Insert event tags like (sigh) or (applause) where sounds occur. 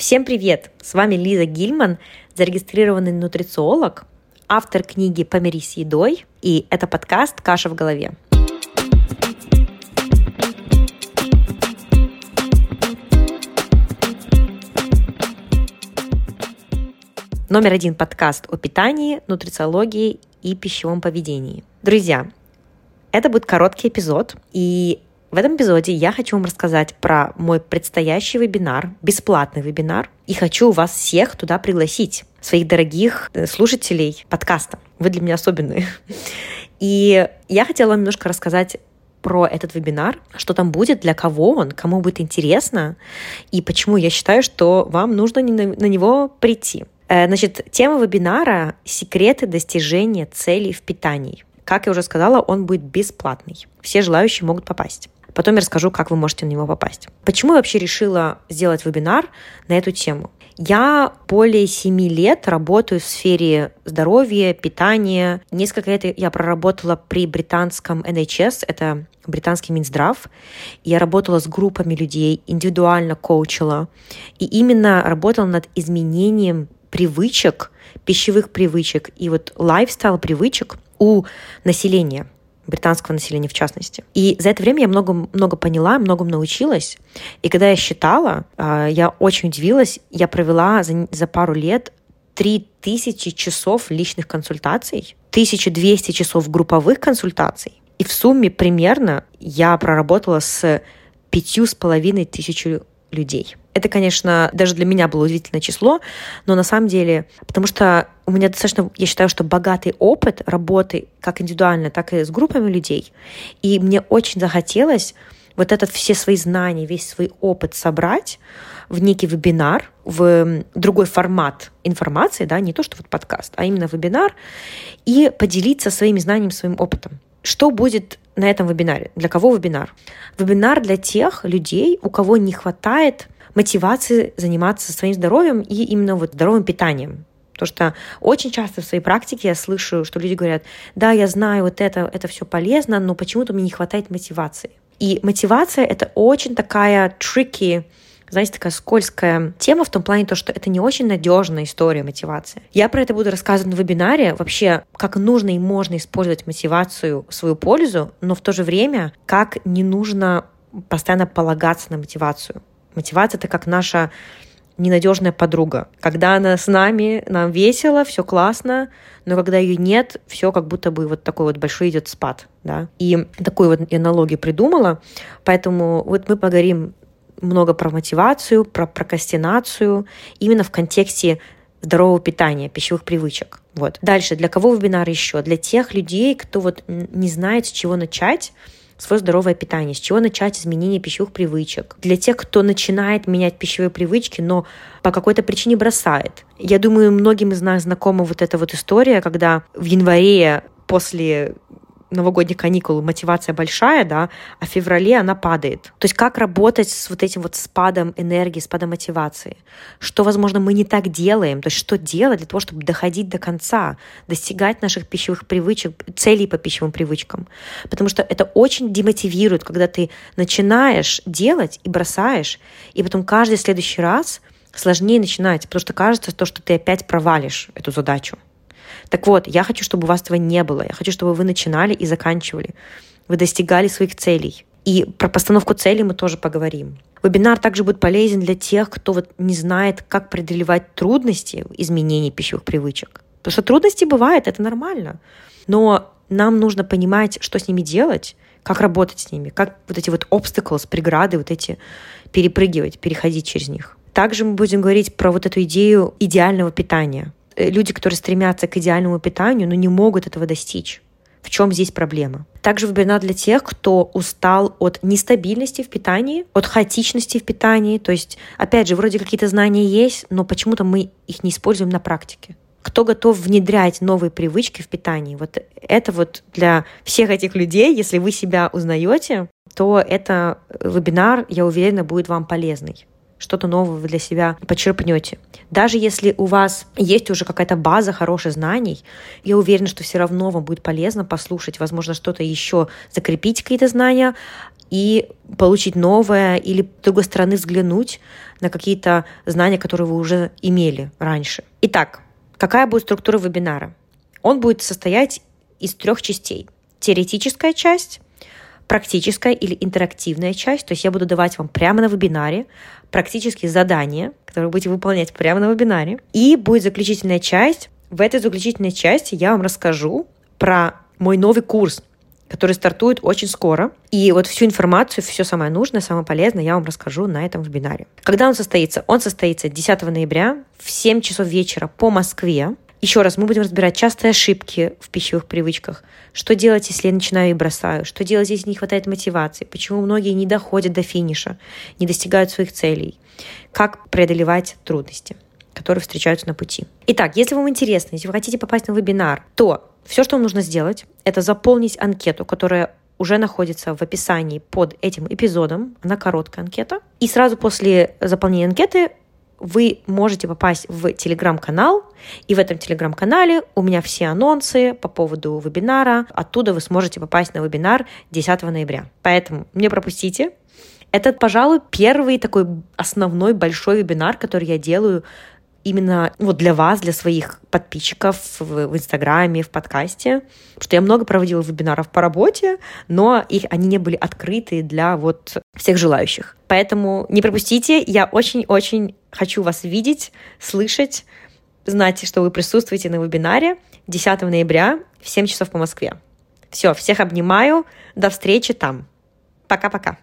Всем привет! С вами Лиза Гильман, зарегистрированный нутрициолог, автор книги «Помирись с едой», и это подкаст «Каша в голове». Номер один подкаст о питании, нутрициологии и пищевом поведении. Друзья, это будет короткий эпизод, и в этом эпизоде я хочу вам рассказать про мой предстоящий вебинар, бесплатный вебинар, и хочу вас всех туда пригласить, своих дорогих э, слушателей подкаста. Вы для меня особенные. (laughs) И я хотела немножко рассказать про этот вебинар, что там будет, для кого он, кому будет интересно, и почему я считаю, что вам нужно на него прийти. Э, значит, тема вебинара — секреты достижения целей в питании. Как я уже сказала, он будет бесплатный. Все желающие могут попасть. Потом я расскажу, как вы можете на него попасть. Почему я вообще решила сделать вебинар на эту тему? Я более семи лет работаю в сфере здоровья, питания. Несколько лет я проработала при британском NHS, это британский Минздрав. Я работала с группами людей, индивидуально коучила. И именно работала над изменением привычек, пищевых привычек и вот лайфстайл привычек у населения британского населения в частности. И за это время я много, много поняла, многому научилась. И когда я считала, а, я очень удивилась. Я провела за, за пару лет 3000 часов личных консультаций, 1200 часов групповых консультаций. И в сумме примерно я проработала с пятью с половиной тысячу людей. Это, конечно, даже для меня было удивительное число, но на самом деле, потому что у меня достаточно, я считаю, что богатый опыт работы как индивидуально, так и с группами людей. И мне очень захотелось вот этот все свои знания, весь свой опыт собрать в некий вебинар, в другой формат информации, да, не то, что вот подкаст, а именно вебинар, и поделиться своими знаниями, своим опытом. Что будет на этом вебинаре? Для кого вебинар? Вебинар для тех людей, у кого не хватает мотивации заниматься своим здоровьем и именно вот здоровым питанием. Потому что очень часто в своей практике я слышу, что люди говорят, да, я знаю, вот это, это все полезно, но почему-то мне не хватает мотивации. И мотивация — это очень такая tricky, знаете, такая скользкая тема в том плане, то, что это не очень надежная история мотивации. Я про это буду рассказывать на вебинаре, вообще, как нужно и можно использовать мотивацию в свою пользу, но в то же время, как не нужно постоянно полагаться на мотивацию. Мотивация — это как наша ненадежная подруга. Когда она с нами, нам весело, все классно, но когда ее нет, все как будто бы вот такой вот большой идет спад. Да? И такую вот аналогию придумала. Поэтому вот мы поговорим много про мотивацию, про прокрастинацию, именно в контексте здорового питания, пищевых привычек. Вот. Дальше, для кого вебинар еще? Для тех людей, кто вот не знает, с чего начать, свое здоровое питание, с чего начать изменение пищевых привычек. Для тех, кто начинает менять пищевые привычки, но по какой-то причине бросает. Я думаю, многим из нас знакома вот эта вот история, когда в январе после новогодних каникул мотивация большая, да, а в феврале она падает. То есть как работать с вот этим вот спадом энергии, спадом мотивации? Что, возможно, мы не так делаем? То есть что делать для того, чтобы доходить до конца, достигать наших пищевых привычек, целей по пищевым привычкам? Потому что это очень демотивирует, когда ты начинаешь делать и бросаешь, и потом каждый следующий раз сложнее начинать, потому что кажется то, что ты опять провалишь эту задачу. Так вот, я хочу, чтобы у вас этого не было. Я хочу, чтобы вы начинали и заканчивали. Вы достигали своих целей. И про постановку целей мы тоже поговорим. Вебинар также будет полезен для тех, кто вот не знает, как преодолевать трудности изменений пищевых привычек. Потому что трудности бывают, это нормально. Но нам нужно понимать, что с ними делать, как работать с ними, как вот эти вот obstacles, преграды, вот эти перепрыгивать, переходить через них. Также мы будем говорить про вот эту идею идеального питания. Э, люди, которые стремятся к идеальному питанию, но не могут этого достичь. В чем здесь проблема? Также вебинар для тех, кто устал от нестабильности в питании, от хаотичности в питании. То есть, опять же, вроде какие-то знания есть, но почему-то мы их не используем на практике. Кто готов внедрять новые привычки в питании? Вот это вот для всех этих людей, если вы себя узнаете, то это вебинар, я уверена, будет вам полезный. Что-то новое вы для себя почерпнете. Даже если у вас есть уже какая-то база хороших знаний, я уверена, что все равно вам будет полезно послушать, возможно, что-то еще закрепить какие-то знания и получить новое или с другой стороны взглянуть на какие-то знания, которые вы уже имели раньше. Итак, какая будет структура вебинара? Он будет состоять из трех частей. Теоретическая часть, практическая или интерактивная часть, то есть я буду давать вам прямо на вебинаре практические задания, которые будете выполнять прямо на вебинаре. И будет заключительная часть. В этой заключительной части я вам расскажу про мой новый курс, который стартует очень скоро. И вот всю информацию, все самое нужное, самое полезное я вам расскажу на этом вебинаре. Когда он состоится? Он состоится 10 ноября в 7 часов вечера по Москве. Еще раз, мы будем разбирать частые ошибки в пищевых привычках. Что делать, если я начинаю и бросаю? Что делать, если не хватает мотивации? Почему многие не доходят до финиша, не достигают своих целей? Как преодолевать трудности, которые встречаются на пути? Итак, если вам интересно, если вы хотите попасть на вебинар, то все, что вам нужно сделать, это заполнить анкету, которая уже находится в описании под этим эпизодом. Она короткая анкета. И сразу после заполнения анкеты вы можете попасть в телеграм-канал, и в этом телеграм-канале у меня все анонсы по поводу вебинара. Оттуда вы сможете попасть на вебинар 10 ноября. Поэтому не пропустите. Это, пожалуй, первый такой основной большой вебинар, который я делаю именно вот для вас, для своих подписчиков в, в Инстаграме, в подкасте, что я много проводила вебинаров по работе, но их, они не были открыты для вот всех желающих. Поэтому не пропустите, я очень-очень хочу вас видеть, слышать, знать, что вы присутствуете на вебинаре 10 ноября в 7 часов по Москве. Все, всех обнимаю, до встречи там. Пока-пока.